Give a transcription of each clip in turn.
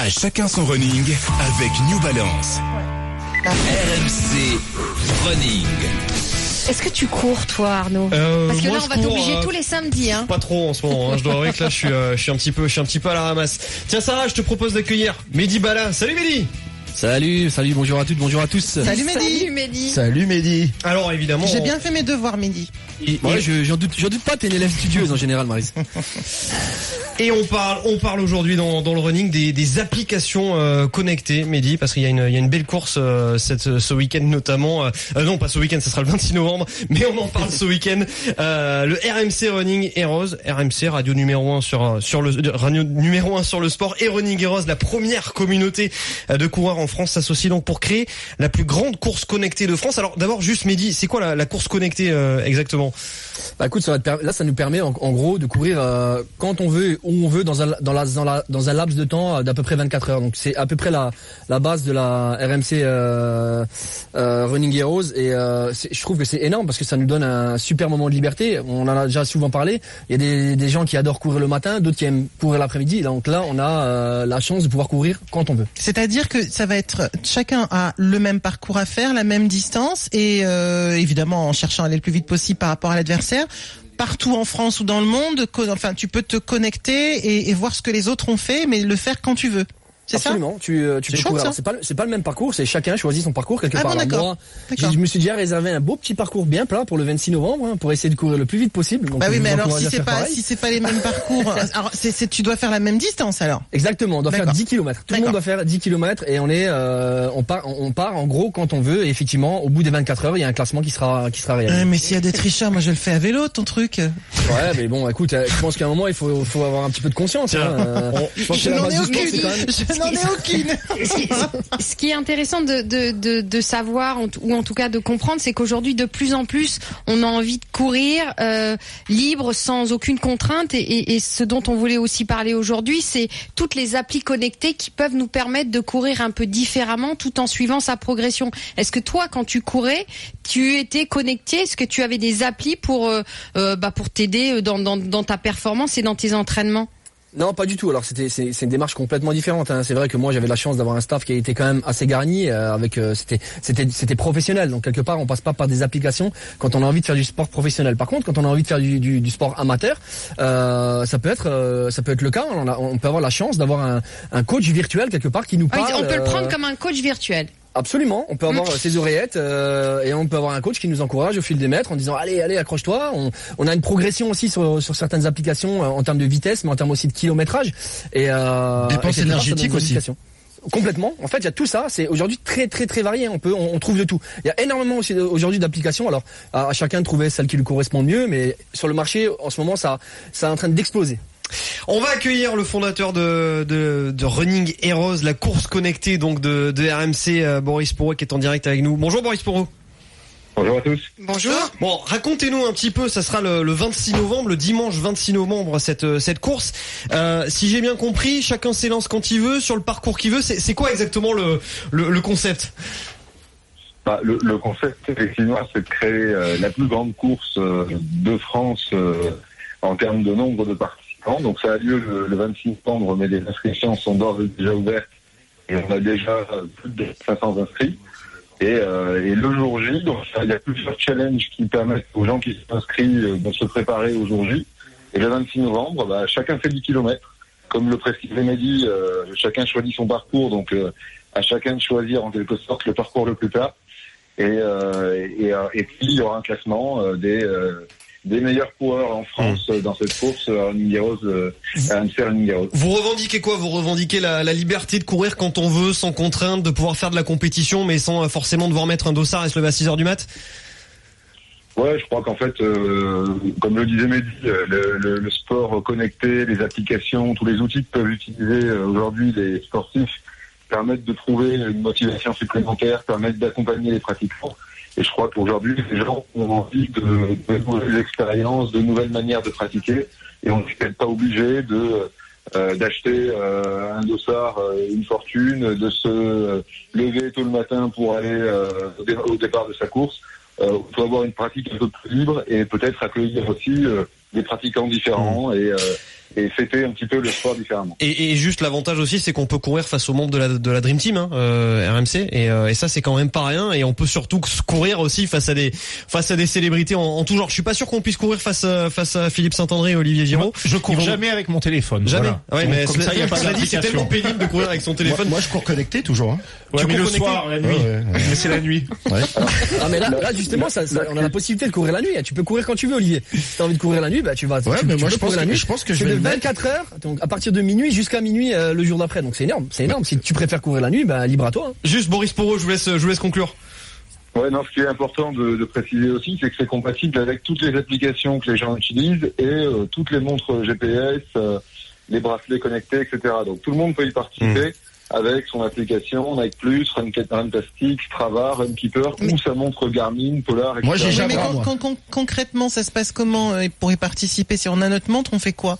À chacun son running avec New Balance. RMC Running. Est-ce que tu cours, toi, Arnaud Euh, Parce que moi, là, on va t'obliger euh, tous les samedis. Hein. Pas trop en ce moment, hein. je dois avouer que là je suis, euh, je suis un petit peu, je suis un petit peu à la ramasse. Tiens Sarah, je te propose d'accueillir Mehdi Bala. Salut Mehdi. Salut, salut, bonjour à toutes, bonjour à tous. Salut Mehdi Salut, Mehdi. Salut Mehdi. Alors évidemment, J'ai bien fait mes devoirs Mehdi. Ouais, je, j'en doute, j'en doute pas, t'es une élève studieuse en général, Marise. et on parle, on parle aujourd'hui dans, dans le running des, des applications euh, connectées, Mehdi, parce qu'il y a une, il y a une belle course euh, cette, ce week-end notamment. Euh, euh, non, pas ce week-end, ce sera le 26 novembre, mais on en parle ce week-end. Euh, le RMC Running Heroes, RMC radio numéro 1 sur euh, sur le radio numéro 1 sur le sport et Running Heroes, la première communauté euh, de coureurs en France s'associe donc pour créer la plus grande course connectée de France. Alors d'abord juste Mehdi, c'est quoi la, la course connectée euh, exactement? Bah écoute, ça va te per- là ça nous permet en, en gros de courir euh, quand on veut, où on veut, dans un, dans la, dans la, dans un laps de temps euh, d'à peu près 24 heures. Donc c'est à peu près la, la base de la RMC euh, euh, Running Heroes et euh, je trouve que c'est énorme parce que ça nous donne un super moment de liberté. On en a déjà souvent parlé. Il y a des, des gens qui adorent courir le matin, d'autres qui aiment courir l'après-midi. Donc là, on a euh, la chance de pouvoir courir quand on veut. C'est-à-dire que ça va chacun a le même parcours à faire, la même distance et euh, évidemment en cherchant à aller le plus vite possible par rapport à l'adversaire. Partout en France ou dans le monde, tu peux te connecter et voir ce que les autres ont fait, mais le faire quand tu veux. C'est ça Absolument. Tu, euh, tu C'est peux C'est pas, pas le même parcours. C'est chacun choisit son parcours quelque Ah part. bon, Alors, d'accord. moi, je me suis déjà réservé un beau petit parcours bien plat pour le 26 novembre hein, pour essayer de courir le plus vite possible. Donc, Bah oui, mais alors si c'est pas pareil. si c'est pas les mêmes parcours, alors c'est, c'est- tu dois faire la même distance alors. Exactement, on doit faire D'accord. 10 km. Tout le monde doit faire 10 km et on est euh, on part on part en gros quand on veut et effectivement au bout des 24 heures, il y a un classement qui sera qui sera Euh, réalisé. mais s'il y a des tricheurs, moi je le fais à vélo ton truc. Ouais, mais bon, écoute, euh, je pense qu'à un moment il faut faut avoir un petit peu de conscience hein. Je Je n'en ai aucune. N'en ai aucune. Ce qui- est intéressant de, de, de, de savoir, ou en tout cas de comprendre, c'est qu'aujourd'hui, de plus en plus, on a envie de courir euh, libre, sans aucune contrainte. Et, et, et ce dont on voulait aussi parler aujourd'hui, c'est toutes les applis connectées qui peuvent nous permettre de courir un peu différemment tout en suivant sa progression. Est-ce que toi, quand tu courais, tu étais connecté? Est-ce que tu avais des applis pour, euh, euh, bah, pour t'aider dans, dans, dans ta performance et dans tes entraînements? Non, pas du tout. Alors c'était c'est c'est une démarche complètement différente. hein. C'est vrai que moi j'avais la chance d'avoir un staff qui a été quand même assez garni. euh, avec euh, c'était c'était c'était professionnel. Donc quelque part on passe pas par des applications quand on a envie de faire du sport professionnel. Par contre quand on a envie de faire du, du, du sport amateur, euh, ça peut être euh, ça peut être le cas. On, a- on peut avoir la chance d'avoir un, un coach virtuel quelque part qui nous Ah, parle. On peut le euh, prendre comme un coach virtuel. Absolument, on peut avoir Mm. ses oreillettes euh, et on peut avoir un coach qui nous encourage au fil des mètres en disant allez allez accroche-toi. On, on a une progression aussi sur, sur certaines applications euh, en termes de vitesse, mais en termes aussi de kilométrage et euh, Dépense et quelque part, ça donne énergétique des aussi. Complètement. En fait, il y a tout ça. C'est aujourd'hui très très très varié. On peut, on, on trouve de tout. Il y a énormément aussi aujourd'hui d'applications. Alors, à, à chacun de trouver celle qui lui correspond le mieux, mais sur le marché en ce moment, ça, ça est en train d'exploser. On va accueillir le fondateur de, de, de Running Heroes, la course connectée donc de, de RMC, euh, Boris Pourreau, qui est en direct avec nous. Bonjour Boris Pourreau. Bonjour à tous. Bonjour. Bon, racontez-nous un petit peu, ça sera le, le 26 novembre, le dimanche 26 novembre, cette, euh, cette course. Euh, si j'ai bien compris, chacun s'élance quand il veut, sur le parcours qu'il veut. C'est quoi exactement le, le, le concept? Bah, le, le concept, effectivement, c'est de créer euh, la plus grande course euh, de France euh, en termes de nombre de Donc ça a lieu le, le 26 novembre, mais les inscriptions sont et déjà ouvertes et on a déjà plus de 500 inscrits. Et, euh, et le jour J, il y a plusieurs challenges qui permettent aux gens qui sont inscrits euh, de se préparer au jour J. Et le 26 novembre, bah, chacun fait 10 kilomètres. Comme le précisait Mehdi, euh, chacun choisit son parcours, donc euh, à chacun de choisir en quelque sorte le parcours le plus plat. Et, puis il y aura un classement des, des meilleurs coureurs en France euh, dans cette course euh, Running Heroes, euh, RMC Running Heroes. Vous revendiquez quoi? Vous revendiquez la, la liberté de courir quand on veut, sans contrainte, de pouvoir faire de la compétition, mais sans euh, forcément devoir mettre un dossard et se lever à 6 heures du mat? Ouais, je crois qu'en fait, euh, comme le disait Mehdi, euh, le, le- le sport connecté, les applications, tous les outils que peuvent utiliser euh, aujourd'hui les sportifs permettent de trouver une motivation supplémentaire, permettent d'accompagner les pratiquants. Et je crois qu'aujourd'hui, les gens ont envie de, de nouvelles expériences, de nouvelles manières de pratiquer. Et on n'est peut-être pas obligé de euh, d'acheter euh, un dossard, euh, une fortune, de se euh, lever tôt le matin pour aller euh, au au départ de sa course. Euh, on peut avoir une pratique un peu plus libre et peut-être accueillir aussi euh, des pratiquants différents et, euh, et fêter un petit peu le sport différemment. Et, et juste l'avantage aussi, c'est qu'on peut courir face aux membres de la, de la Dream Team, hein, euh, RMC, et, euh, et ça c'est quand même pas rien. Et on peut surtout courir aussi face à des face à des célébrités en, en tout genre. Je suis pas sûr qu'on puisse courir face à, face à Philippe Saint-André et Olivier Giraud. Je cours vont- jamais avec mon téléphone. Jamais. voilà. Ouais, mais Comme cela- ça, y a pas dit, c'est tellement pénible de courir avec son téléphone. moi, je cours connecté toujours. Hein. Ouais, Tu mais cours le connecté soir, la nuit. Ouais, ouais, ouais. Mais c'est la nuit. Ah mais là, là justement, ça, ça- on a la possibilité de courir la nuit. Tu peux courir quand tu veux, Olivier. T'as envie de courir la nuit, bah tu vas. Ouais, tu, mais tu moi, je pense que- nuit. je pense que je vais. 24 heures, donc à partir de minuit jusqu'à minuit euh, le jour d'après. Donc c'est énorme, c'est énorme. Si tu préfères courir la nuit, bah libre à toi. hein. Juste Boris Porot, je vous laisse, je vous laisse conclure. Ouais, non, ce qui est important de, de préciser aussi, c'est que c'est compatible avec toutes les applications que les gens utilisent et euh, toutes les montres GPS, euh, les bracelets connectés, etc. Donc tout le monde peut y participer avec son application Nike Plus, Run- Runtastic, Strava, Runkeeper Mais- ou sa montre Garmin, Polar, etc. Moi, j'ai jamais- mais Jabra, con- moi. con- con- concrètement, ça se passe comment pour y participer? Si on a notre montre, on fait quoi?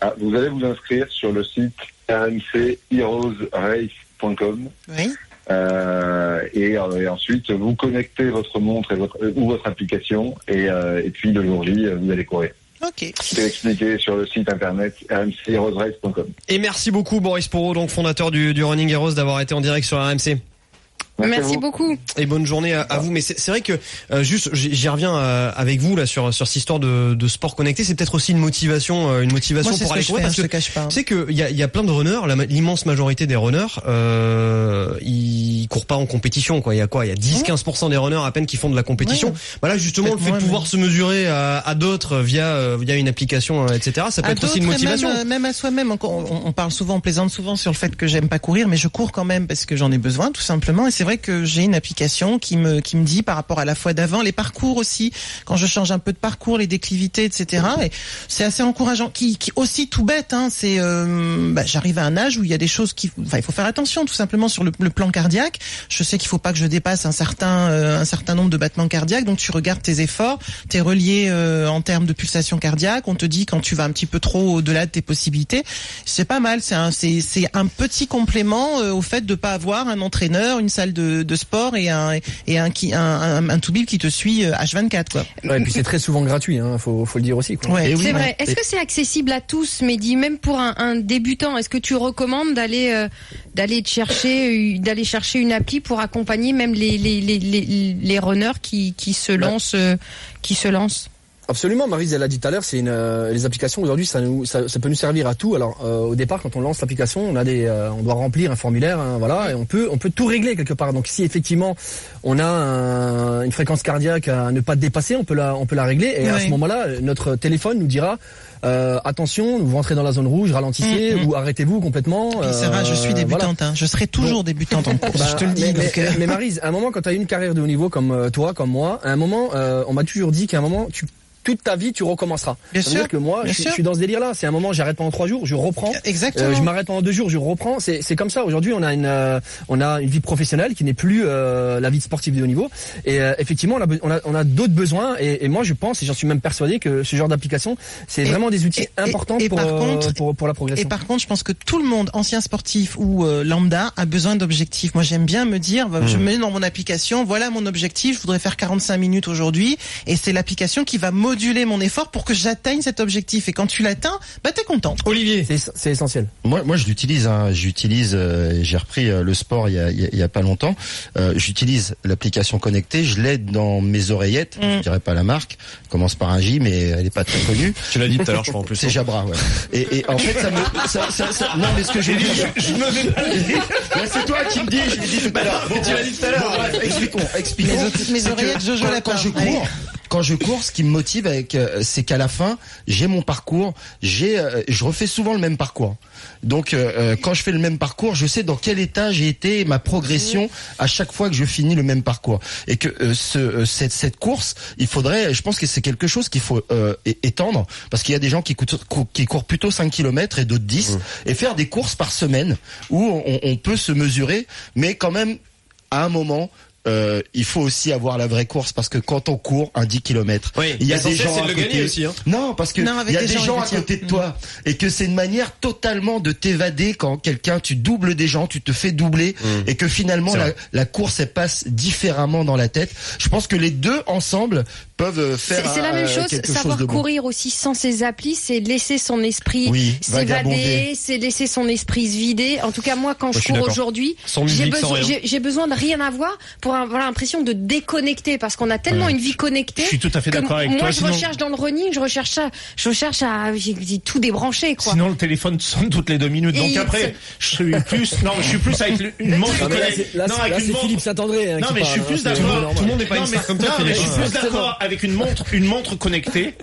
Ah, vous allez vous inscrire sur le site rmcheroesrace.com Oui. euh, et, euh, et ensuite vous connectez votre montre et votre, euh, ou votre application et, euh, et puis le jour J, vous allez courir. Ok. C'est expliqué sur le site internet rmcheroesrace.com. Et merci beaucoup Boris Porot, donc fondateur du, du Running Heroes, d'avoir été en direct sur RMC. Merci vous. beaucoup. Et bonne journée à, à vous. Mais c'est c'est vrai que euh, juste, j'y reviens euh, avec vous là sur sur cette histoire de, de sport connecté. C'est peut-être aussi une motivation, euh, une motivation Moi, c'est pour que aller courir hein, parce je que te cache pas. hein. Tu sais qu'il y a, il y a plein de runners, l'immense majorité des runners, euh, ils courent pas en compétition. Quoi. Il y a quoi? Il y a 10-15% des runners à peine qui font de la compétition. Ouais. Voilà, justement, le fait de pouvoir mais- se mesurer à, à d'autres via euh, via une application, euh, etc. Ça peut À être aussi une motivation. Même, même à soi-même. Encore, On, on parle souvent, on plaisante souvent sur le fait que j'aime pas courir, mais je cours quand même parce que j'en ai besoin, tout simplement. Et c'est que j'ai une application qui me qui me dit par rapport à la fois d'avant, les parcours aussi, quand je change un peu de parcours, les déclivités, etc. Et c'est assez encourageant. Qui, qui aussi tout bête, hein, c'est euh, bah, j'arrive à un âge où il y a des choses qui, enfin, il faut faire attention, tout simplement sur le, plan cardiaque. Je sais qu'il faut pas que je dépasse un certain euh, un certain nombre de battements cardiaques, donc tu regardes tes efforts, t'es relié euh, en termes de pulsation cardiaque. On te dit quand tu vas un petit peu trop au-delà de tes possibilités. C'est pas mal. C'est un c'est c'est un petit complément au fait de pas avoir un entraîneur, une salle de, de sport et un et un qui un un, qui te suit euh, H24 quoi. Ouais, et puis c'est très souvent gratuit, hein, faut, faut le dire aussi. Quoi. Ouais. Et oui, C'est ouais. vrai. Est-ce que c'est accessible à tous, Mehdi, même pour un, un débutant? Est-ce que tu recommandes d'aller euh, d'aller te chercher d'aller chercher une appli pour accompagner même les les les les, les runners qui qui se Bah. lancent euh, qui se lancent? Absolument, Marise, elle l'a dit tout à l'heure, c'est une, euh, les applications aujourd'hui, ça, nous, ça, ça peut nous servir à tout. Alors euh, au départ, quand on lance l'application, on a des, euh, on doit remplir un formulaire, hein, voilà, et on peut, on peut tout régler quelque part. Donc si effectivement on a un- une fréquence cardiaque à ne pas dépasser, on peut la, on peut la régler, et à ce moment-là, notre téléphone nous dira. attention, vous rentrez dans la zone rouge, ralentissez Mhm. ou arrêtez-vous complètement. Sarah, je suis voilà. débutante. Hein. Je serai toujours débutante en course. Bah, je te le dis. Mais, donc, mais, mais Maryse, à un moment, quand tu as eu une carrière de haut niveau comme toi, comme moi, à un moment, on m'a toujours dit qu'à un moment, tu, toute ta vie, tu recommenceras. Bien Ça veut sûr, dire que moi, je, suis- sûr. je suis dans ce délire-là. C'est un moment, j'arrête pendant trois jours, je reprends. Exactement. Euh, je m'arrête pendant deux jours, je reprends. C'est comme ça. Aujourd'hui, on a une euh, on a une vie professionnelle qui n'est plus euh, la vie de sportif de haut niveau. Et euh, effectivement, on a on a, on a d'autres besoins. Et, et moi, je pense, et j'en suis même persuadé que ce genre d'application, c'est vraiment des outils et- importants et pour, euh, contre- pour pour la progression. Et par contre, je pense que tout le monde, ancien sportif ou euh, lambda, a besoin d'objectifs. Moi, j'aime bien me dire, bah, je me mets dans mon application, voilà mon objectif, je voudrais faire 45 minutes aujourd'hui, et c'est l'application qui va moduler mon effort pour que j'atteigne cet objectif. Et quand tu l'atteins, bah t'es content. Olivier, C'est essentiel. Moi, moi, je l'utilise. Hein. J'utilise. euh, j'ai repris euh, le sport il y a, il y a- il y a pas longtemps. Euh, J'utilise l'application connectée. Je l'ai dans mes oreillettes. Mm. Je dirais pas la marque. Elle commence par un J, mais elle est pas très connue. tu l'as dit tout à l'heure, je crois en plus. C'est Jabra, ouais. Et, et en fait, ça me, ça, ça, ça- non, mais ce que j'ai dit, je, me Là, c'est toi qui me dis, je dis à l'heure. tu l'as dit tout à l'heure. expliquons, expliquons. Mes mes oreillettes, Jojo quand, Lapin. quand je Allez. cours, quand je cours, ce qui me motive avec, euh, c'est qu'à la fin, j'ai mon parcours, j'ai, euh, je refais souvent le même parcours. Donc, euh, euh, quand je fais le même parcours, je sais dans quel état j'ai été, ma progression à chaque fois que je finis le même parcours. Et que euh, ce, cette, cette course, il faudrait, je pense que c'est quelque chose qu'il faut euh, étendre, parce qu'il y a des gens qui, coûtent- qui courent plutôt 5 km et d'autres 10, et faire des courses par semaine où on, on peut se mesurer, mais quand même à un moment euh, il faut aussi avoir la vraie course parce que quand on court un 10 km, Oui, il y a des gens à de côté. aussi, hein. Non, parce que Non, il y a des des gens, gens à côté de toi et que c'est une manière totalement de t'évader quand quelqu'un tu doubles des gens, tu te fais doubler et que finalement la, course elle passe différemment dans la tête. Je pense que les deux ensemble peuvent faire C'est c'est la même euh, chose, savoir chose bon. courir aussi sans ses applis, c'est laisser son esprit Oui, s'évader, c'est laisser son esprit se vider. En tout cas, moi, quand je cours aujourd'hui, besoin, j'ai besoin de rien avoir pour avoir l'impression de déconnecter parce qu'on a tellement une vie connectée. Je suis tout à fait d'accord avec moi, toi, je sinon- recherche dans le running, je recherche ça, je recherche à, tout débranché, quoi. Sinon, le téléphone sonne toutes les deux minutes. Et Donc après, je suis plus, non, je suis plus avec une montre. Là, là, non, c'est- avec là, une montre. Philippe Saint-André. hein, Non, mais je suis plus d'accord. Tout le monde n'est pas Non, une comme toi, non, je suis plus Ouais. d'accord avec une montre, une montre connectée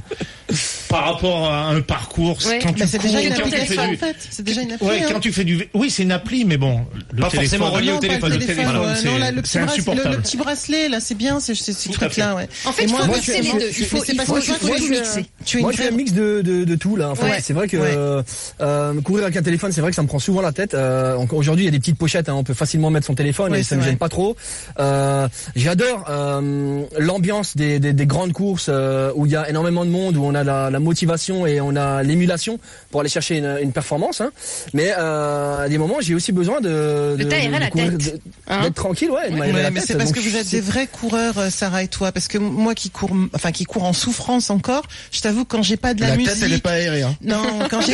par rapport à un parcours. Ouais. Quand tu Bah, c'est déjà cours, une quand tu fais application du- en fait. C'est déjà une appli. Ouais, hein. quand tu fais du, oui, c'est une appli, mais bon, le Pas téléphone- forcément relié au pas le téléphone. téléphone, téléphone, c'est- Non, là, le petit c'est bracelet- le- insupportable. le petit bracelet, là, c'est bien, c'est ces ces Tout à trucs-là, fait. ouais. En fait, Et il moi, faut moi, mixer les moi, deux. Il faut, c'est il parce faut, que tout mixer. Tu Moi, je suis un mix de, de, de tout là. C'est vrai que Ouais. euh, courir avec un téléphone, c'est vrai que ça me prend souvent la tête. Euh, encore aujourd'hui, il y a des petites pochettes, hein, on peut facilement mettre son téléphone et c'est ça me gêne pas trop. Euh, J'adore euh, l'ambiance des, des, des grandes courses euh, où il y a énormément de monde, où on a la, la motivation et on a l'émulation pour aller chercher une, une performance. Hein. Mais euh, à des moments, j'ai aussi besoin de, De courir- tête, hein. d'être tranquille, ouais. mais c'est parce Donc, que vous êtes des vrais coureurs, euh, Sarah et toi. Parce que moi qui cours, enfin qui cours en souffrance encore, je t'avoue quand j'ai pas de la, La musique. tête elle est pas aérée. Hein. Non, quand j'ai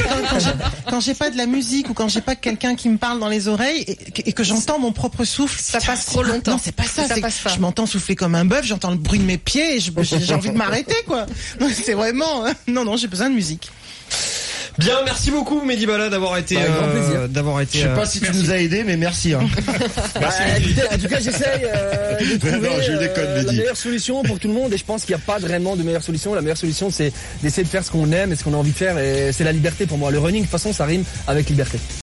quand, j'ai- pas de la musique ou quand j'ai pas quelqu'un qui me parle dans les oreilles et, que- et que j'entends mon propre souffle, Ça passe trop longtemps. Non, c'est pas ça. Ça passe pas. Je m'entends souffler comme un bœuf, j'entends le bruit de mes pieds et j'ai envie de m'arrêter quoi. C'est vraiment. Non non, j'ai besoin de musique. Bien, merci beaucoup Mehdi Bala d'avoir été, euh, plaisir. d'avoir Je été. sais euh, pas si tu nous as aidés, mais merci. Hein. Bah, écoutez, en tout cas, j'essaye euh, de trouver non, je déconne, euh, la meilleure solution pour tout le monde. Et je pense qu'il n'y a pas vraiment de meilleure solution. La meilleure solution, c'est d'essayer de faire ce qu'on aime et ce qu'on a envie de faire. Et c'est la liberté pour moi. Le running, de toute façon, ça rime avec liberté.